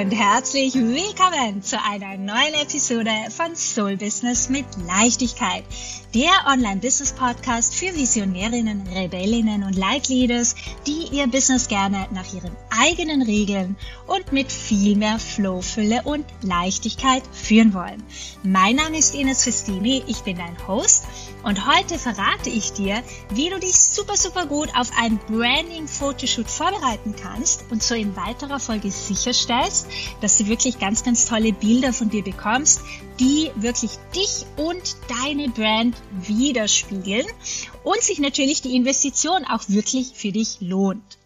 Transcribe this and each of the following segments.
und herzlich willkommen zu einer neuen Episode von Soul Business mit Leichtigkeit. Der Online-Business-Podcast für Visionärinnen, Rebellinnen und Leitleaders, die ihr Business gerne nach ihren eigenen Regeln und mit viel mehr Flow, Fülle und Leichtigkeit führen wollen. Mein Name ist Ines Festini, ich bin dein Host und heute verrate ich dir, wie du dich super, super gut auf ein Branding-Fotoshoot vorbereiten kannst und so in weiterer Folge sicherstellst, dass du wirklich ganz, ganz tolle Bilder von dir bekommst, die wirklich dich und deine Brand widerspiegeln und sich natürlich die Investition auch wirklich für dich lohnt.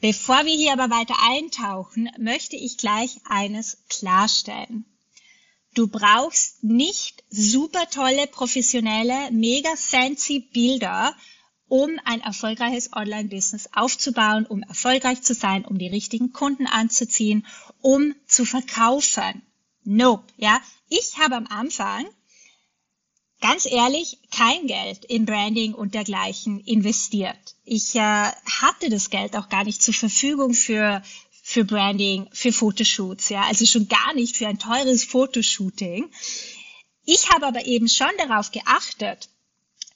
Bevor wir hier aber weiter eintauchen, möchte ich gleich eines klarstellen. Du brauchst nicht super tolle, professionelle, mega fancy Bilder, um ein erfolgreiches Online-Business aufzubauen, um erfolgreich zu sein, um die richtigen Kunden anzuziehen, um zu verkaufen. Nope, ja. Ich habe am Anfang ganz ehrlich kein Geld in Branding und dergleichen investiert. Ich äh, hatte das Geld auch gar nicht zur Verfügung für für Branding, für Fotoshoots, ja, also schon gar nicht für ein teures Fotoshooting. Ich habe aber eben schon darauf geachtet,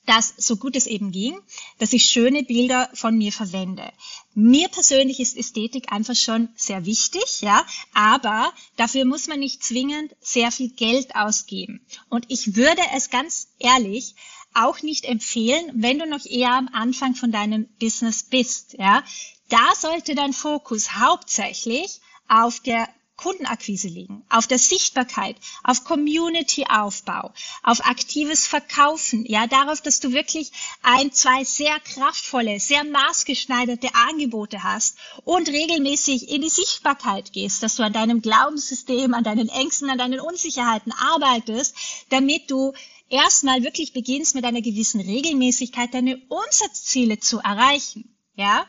dass, so gut es eben ging, dass ich schöne Bilder von mir verwende. Mir persönlich ist Ästhetik einfach schon sehr wichtig, ja, aber dafür muss man nicht zwingend sehr viel Geld ausgeben. Und ich würde es ganz ehrlich auch nicht empfehlen, wenn du noch eher am Anfang von deinem Business bist, ja. Da sollte dein Fokus hauptsächlich auf der Kundenakquise liegen, auf der Sichtbarkeit, auf Community-Aufbau, auf aktives Verkaufen, ja, darauf, dass du wirklich ein, zwei sehr kraftvolle, sehr maßgeschneiderte Angebote hast und regelmäßig in die Sichtbarkeit gehst, dass du an deinem Glaubenssystem, an deinen Ängsten, an deinen Unsicherheiten arbeitest, damit du erstmal wirklich beginnst, mit einer gewissen Regelmäßigkeit deine Umsatzziele zu erreichen, ja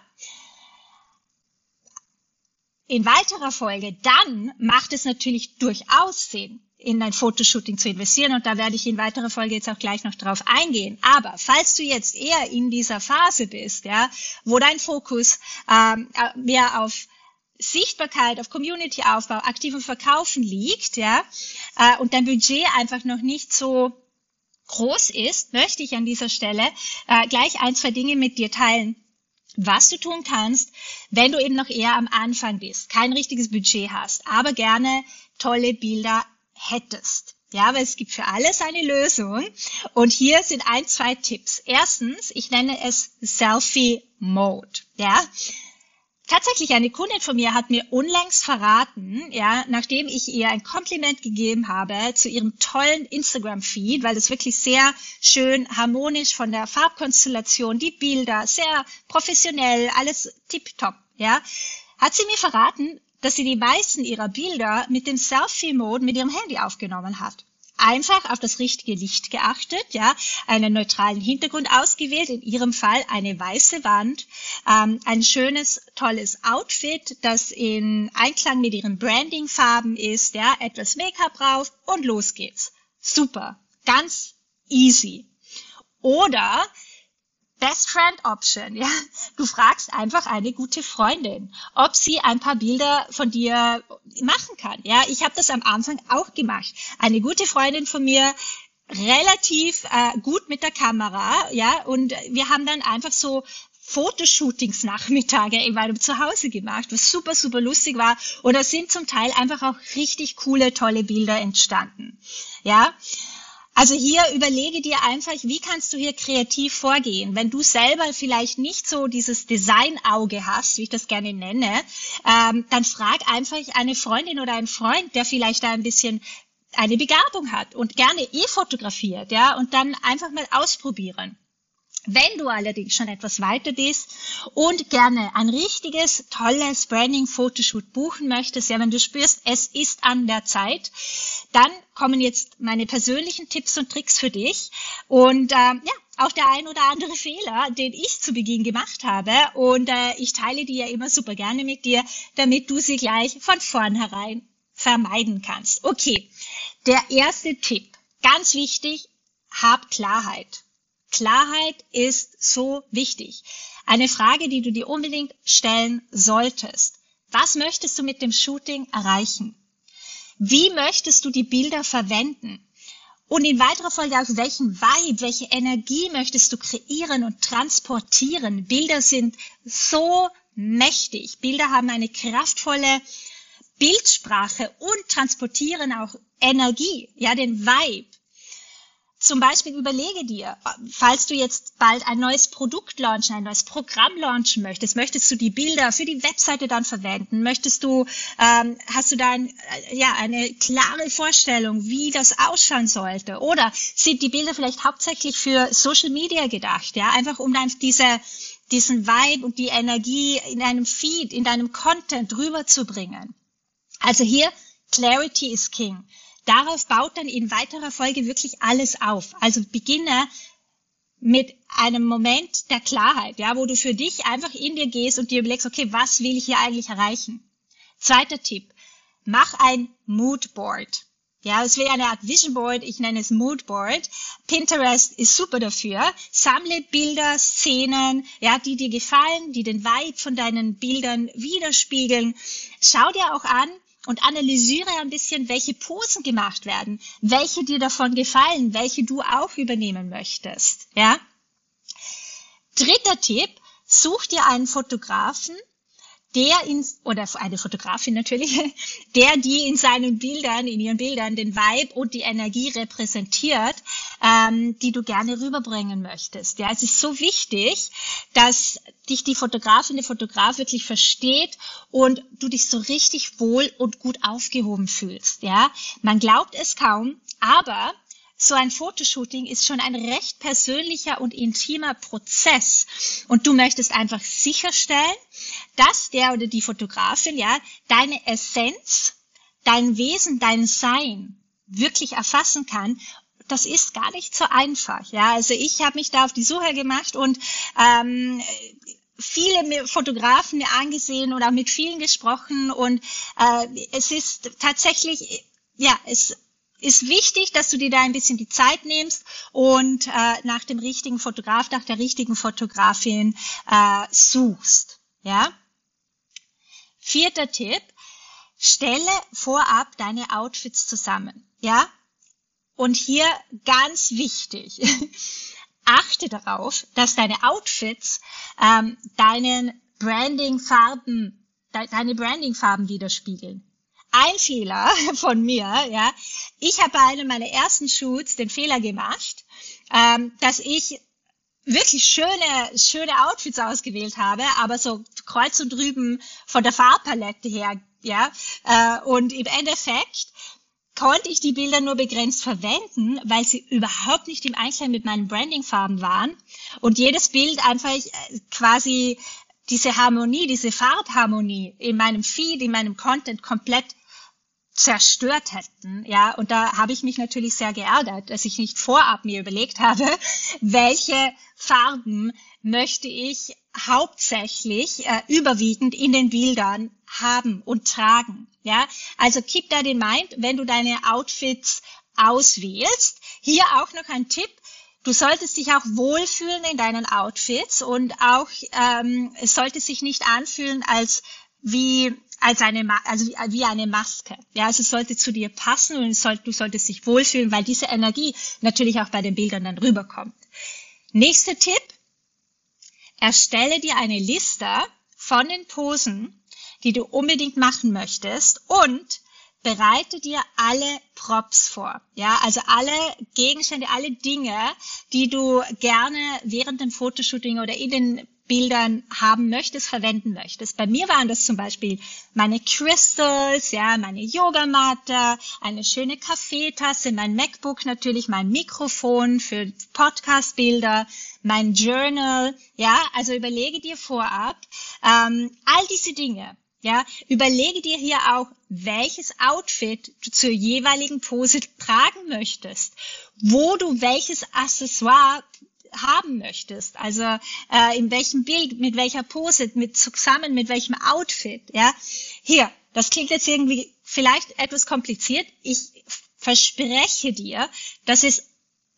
in weiterer Folge, dann macht es natürlich durchaus Sinn, in ein Fotoshooting zu investieren. Und da werde ich in weiterer Folge jetzt auch gleich noch drauf eingehen. Aber falls du jetzt eher in dieser Phase bist, ja, wo dein Fokus ähm, mehr auf Sichtbarkeit, auf Community-Aufbau, aktivem Verkaufen liegt, ja, äh, und dein Budget einfach noch nicht so groß ist, möchte ich an dieser Stelle äh, gleich ein, zwei Dinge mit dir teilen, was du tun kannst, wenn du eben noch eher am Anfang bist, kein richtiges Budget hast, aber gerne tolle Bilder hättest. Ja, aber es gibt für alles eine Lösung. Und hier sind ein, zwei Tipps. Erstens, ich nenne es Selfie Mode. Ja, Tatsächlich eine Kundin von mir hat mir unlängst verraten, ja, nachdem ich ihr ein Kompliment gegeben habe zu ihrem tollen Instagram-Feed, weil es wirklich sehr schön harmonisch von der Farbkonstellation, die Bilder, sehr professionell, alles tipptopp, ja, hat sie mir verraten, dass sie die meisten ihrer Bilder mit dem Selfie-Mode mit ihrem Handy aufgenommen hat einfach auf das richtige Licht geachtet, ja, einen neutralen Hintergrund ausgewählt, in ihrem Fall eine weiße Wand, ähm, ein schönes, tolles Outfit, das in Einklang mit ihren Branding-Farben ist, ja, etwas Make-up drauf und los geht's. Super, ganz easy. Oder Best Friend Option, ja. Du fragst einfach eine gute Freundin, ob sie ein paar Bilder von dir machen kann. Ja, ich habe das am Anfang auch gemacht. Eine gute Freundin von mir relativ äh, gut mit der Kamera, ja, und wir haben dann einfach so Fotoshootings Nachmittage in meinem Zuhause gemacht, was super, super lustig war. Und da sind zum Teil einfach auch richtig coole, tolle Bilder entstanden. Ja, also hier überlege dir einfach, wie kannst du hier kreativ vorgehen? Wenn du selber vielleicht nicht so dieses Designauge hast, wie ich das gerne nenne, ähm, dann frag einfach eine Freundin oder einen Freund, der vielleicht da ein bisschen eine Begabung hat und gerne eh fotografiert, ja, und dann einfach mal ausprobieren. Wenn du allerdings schon etwas weiter bist und gerne ein richtiges, tolles Branding-Fotoshoot buchen möchtest, ja, wenn du spürst, es ist an der Zeit, dann kommen jetzt meine persönlichen Tipps und Tricks für dich. Und äh, ja, auch der ein oder andere Fehler, den ich zu Beginn gemacht habe. Und äh, ich teile die ja immer super gerne mit dir, damit du sie gleich von vornherein vermeiden kannst. Okay, der erste Tipp, ganz wichtig, hab Klarheit. Klarheit ist so wichtig. Eine Frage, die du dir unbedingt stellen solltest. Was möchtest du mit dem Shooting erreichen? Wie möchtest du die Bilder verwenden? Und in weiterer Folge auch, welchen Vibe, welche Energie möchtest du kreieren und transportieren? Bilder sind so mächtig. Bilder haben eine kraftvolle Bildsprache und transportieren auch Energie, ja, den Vibe. Zum Beispiel überlege dir, falls du jetzt bald ein neues Produkt launchen, ein neues Programm launchen möchtest, möchtest du die Bilder für die Webseite dann verwenden? Möchtest du, ähm, hast du da ein, äh, ja, eine klare Vorstellung, wie das ausschauen sollte? Oder sind die Bilder vielleicht hauptsächlich für Social Media gedacht? Ja, einfach um dann diese, diesen Vibe und die Energie in einem Feed, in deinem Content rüberzubringen. Also hier, Clarity is King. Darauf baut dann in weiterer Folge wirklich alles auf. Also beginne mit einem Moment der Klarheit, ja, wo du für dich einfach in dir gehst und dir überlegst, okay, was will ich hier eigentlich erreichen? Zweiter Tipp. Mach ein Moodboard. Ja, es wäre eine Art Vision Board, ich nenne es Moodboard. Pinterest ist super dafür. Sammle Bilder, Szenen, ja, die dir gefallen, die den Vibe von deinen Bildern widerspiegeln. Schau dir auch an, und analysiere ein bisschen, welche Posen gemacht werden, welche dir davon gefallen, welche du auch übernehmen möchtest, ja. Dritter Tipp, such dir einen Fotografen, der in, oder eine Fotografin natürlich, der die in seinen Bildern, in ihren Bildern den Vibe und die Energie repräsentiert, ähm, die du gerne rüberbringen möchtest. Ja, es ist so wichtig, dass dich die Fotografin, der Fotograf wirklich versteht und du dich so richtig wohl und gut aufgehoben fühlst. Ja, man glaubt es kaum, aber so ein Fotoshooting ist schon ein recht persönlicher und intimer Prozess. Und du möchtest einfach sicherstellen, dass der oder die Fotografin, ja, deine Essenz, dein Wesen, dein Sein wirklich erfassen kann das ist gar nicht so einfach. Ja, also ich habe mich da auf die Suche gemacht und ähm, viele Fotografen angesehen und auch mit vielen gesprochen und äh, es ist tatsächlich ja es ist wichtig, dass du dir da ein bisschen die Zeit nimmst und äh, nach dem richtigen Fotograf, nach der richtigen Fotografin äh, suchst. Ja. Vierter Tipp: Stelle vorab deine Outfits zusammen. Ja. Und hier ganz wichtig. Achte darauf, dass deine Outfits ähm, deinen Branding-Farben, de deine Branding-Farben widerspiegeln ein Fehler von mir, ja. Ich habe bei einem meiner ersten Shoots den Fehler gemacht, ähm, dass ich wirklich schöne, schöne Outfits ausgewählt habe, aber so kreuz und drüben von der Farbpalette her, ja. Äh, und im Endeffekt konnte ich die Bilder nur begrenzt verwenden, weil sie überhaupt nicht im Einklang mit meinen Brandingfarben waren und jedes Bild einfach äh, quasi diese Harmonie, diese Farbharmonie in meinem Feed, in meinem Content komplett zerstört hätten, ja, und da habe ich mich natürlich sehr geärgert, dass ich nicht vorab mir überlegt habe, welche Farben möchte ich hauptsächlich äh, überwiegend in den Bildern haben und tragen, ja. Also keep that in mind, wenn du deine Outfits auswählst. Hier auch noch ein Tipp. Du solltest dich auch wohlfühlen in deinen Outfits und auch ähm, es sollte sich nicht anfühlen als wie als eine, also wie eine Maske. Ja, also es sollte zu dir passen und soll, du solltest dich wohlfühlen, weil diese Energie natürlich auch bei den Bildern dann rüberkommt. Nächster Tipp. Erstelle dir eine Liste von den Posen, die du unbedingt machen möchtest und bereite dir alle Props vor. Ja, also alle Gegenstände, alle Dinge, die du gerne während dem Fotoshooting oder in den Bildern haben möchtest, verwenden möchtest. Bei mir waren das zum Beispiel meine Crystals, ja, meine Yogamatte, eine schöne Kaffeetasse, mein MacBook natürlich, mein Mikrofon für Podcast-Bilder, mein Journal, ja, also überlege dir vorab ähm, all diese Dinge. Ja, überlege dir hier auch, welches Outfit du zur jeweiligen Pose tragen möchtest, wo du welches Accessoire haben möchtest. Also äh, in welchem Bild, mit welcher Pose, mit zusammen mit welchem Outfit. Ja, hier. Das klingt jetzt irgendwie vielleicht etwas kompliziert. Ich verspreche dir, dass es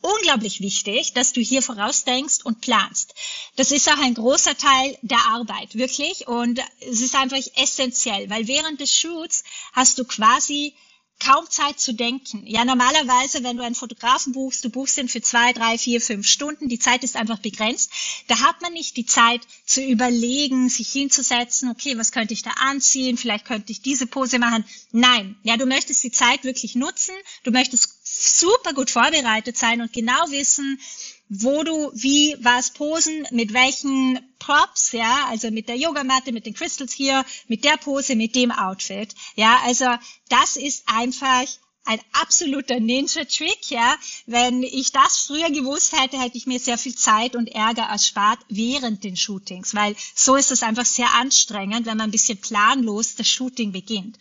unglaublich wichtig, dass du hier vorausdenkst und planst. Das ist auch ein großer Teil der Arbeit, wirklich. Und es ist einfach essentiell, weil während des Shoots hast du quasi kaum Zeit zu denken. Ja, normalerweise, wenn du einen Fotografen buchst, du buchst ihn für zwei, drei, vier, fünf Stunden, die Zeit ist einfach begrenzt. Da hat man nicht die Zeit zu überlegen, sich hinzusetzen, okay, was könnte ich da anziehen, vielleicht könnte ich diese Pose machen. Nein, ja, du möchtest die Zeit wirklich nutzen, du möchtest super gut vorbereitet sein und genau wissen, wo du wie was posen, mit welchen Props, ja, also mit der Yogamatte, mit den Crystals hier, mit der Pose, mit dem Outfit. Ja, also das ist einfach ein absoluter Ninja-Trick, ja. Wenn ich das früher gewusst hätte, hätte ich mir sehr viel Zeit und Ärger erspart während den Shootings, weil so ist es einfach sehr anstrengend, wenn man ein bisschen planlos das Shooting beginnt.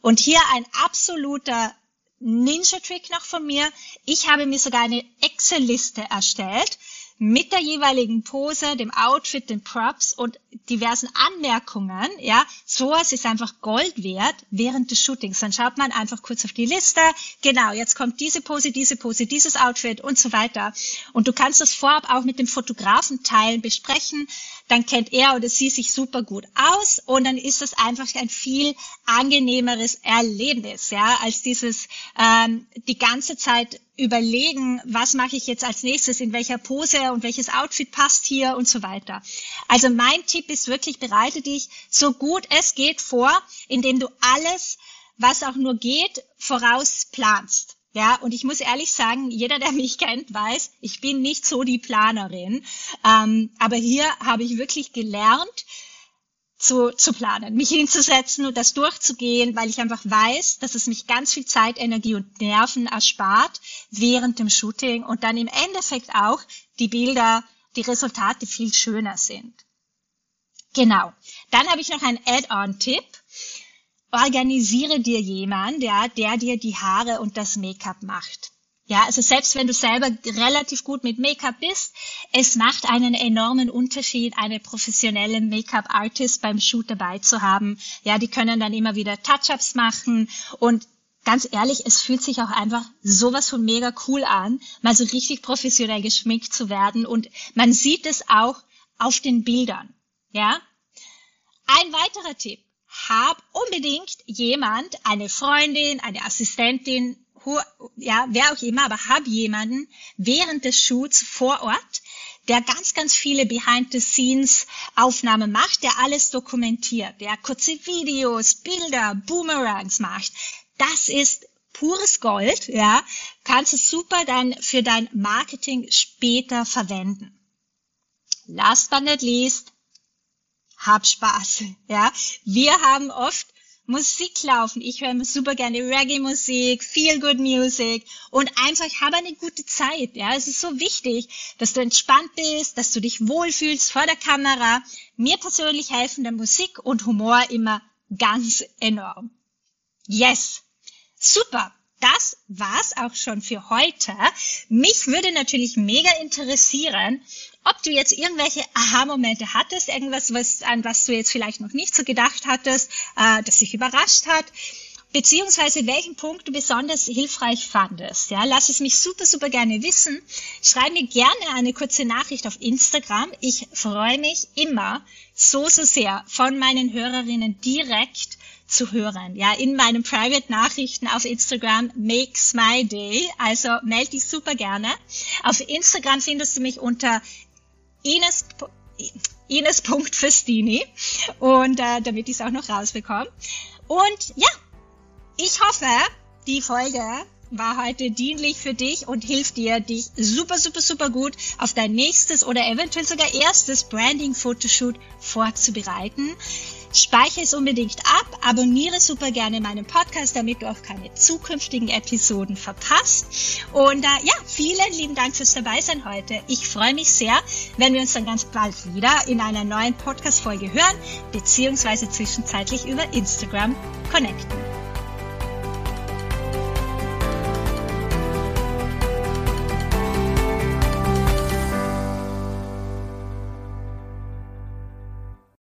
Und hier ein absoluter Ninja-Trick noch von mir. Ich habe mir sogar eine Excel-Liste erstellt mit der jeweiligen Pose, dem Outfit, den Props und diversen Anmerkungen, ja, sowas ist einfach Gold wert während des Shootings. Dann schaut man einfach kurz auf die Liste, genau, jetzt kommt diese Pose, diese Pose, dieses Outfit und so weiter. Und du kannst das vorab auch mit dem Fotografen teilen, besprechen, dann kennt er oder sie sich super gut aus und dann ist das einfach ein viel angenehmeres Erlebnis, ja, als dieses ähm, die ganze Zeit überlegen, was mache ich jetzt als nächstes, in welcher Pose und welches Outfit passt hier und so weiter. Also mein Tipp ist wirklich, bereite dich so gut es geht vor, indem du alles, was auch nur geht, vorausplanst. Ja, und ich muss ehrlich sagen, jeder, der mich kennt, weiß, ich bin nicht so die Planerin. Ähm, aber hier habe ich wirklich gelernt, zu, zu planen, mich hinzusetzen und das durchzugehen, weil ich einfach weiß, dass es mich ganz viel Zeit, Energie und Nerven erspart während dem Shooting und dann im Endeffekt auch die Bilder, die Resultate viel schöner sind. Genau. Dann habe ich noch einen Add-on-Tipp. Organisiere dir jemand, ja, der dir die Haare und das Make-up macht. Ja, also selbst wenn du selber relativ gut mit Make-up bist, es macht einen enormen Unterschied, eine professionelle Make-up-Artist beim Shoot dabei zu haben. Ja, die können dann immer wieder Touch-ups machen und ganz ehrlich, es fühlt sich auch einfach sowas von mega cool an, mal so richtig professionell geschminkt zu werden und man sieht es auch auf den Bildern. Ja? Ein weiterer Tipp. Hab unbedingt jemand, eine Freundin, eine Assistentin, ja, wer auch immer, aber hab jemanden während des Shoots vor Ort, der ganz, ganz viele Behind-the-Scenes-Aufnahmen macht, der alles dokumentiert, der kurze Videos, Bilder, Boomerangs macht. Das ist pures Gold, ja, kannst du super dann für dein Marketing später verwenden. Last but not least, hab Spaß, ja. Wir haben oft Musik laufen. Ich höre super gerne Reggae-Musik, Feel Good Music und einfach habe eine gute Zeit. Ja, es ist so wichtig, dass du entspannt bist, dass du dich wohlfühlst vor der Kamera. Mir persönlich helfen der Musik und Humor immer ganz enorm. Yes, super. Das war's auch schon für heute. Mich würde natürlich mega interessieren, ob du jetzt irgendwelche Aha-Momente hattest, irgendwas, was, an was du jetzt vielleicht noch nicht so gedacht hattest, äh, das dich überrascht hat, beziehungsweise welchen Punkt du besonders hilfreich fandest. Ja, lass es mich super, super gerne wissen. Schreib mir gerne eine kurze Nachricht auf Instagram. Ich freue mich immer so, so sehr von meinen Hörerinnen direkt zu hören. Ja, in meinen Private Nachrichten auf Instagram makes my day. Also melde dich super gerne. Auf Instagram findest du mich unter Ines, Ines.Festini und äh, damit ich es auch noch rausbekomme. Und ja, ich hoffe, die Folge war heute dienlich für dich und hilft dir, dich super, super, super gut auf dein nächstes oder eventuell sogar erstes Branding-Fotoshoot vorzubereiten. Speichere es unbedingt ab, abonniere super gerne meinen Podcast, damit du auch keine zukünftigen Episoden verpasst. Und äh, ja, vielen lieben Dank fürs Dabeisein heute. Ich freue mich sehr, wenn wir uns dann ganz bald wieder in einer neuen Podcast-Folge hören, beziehungsweise zwischenzeitlich über Instagram connecten.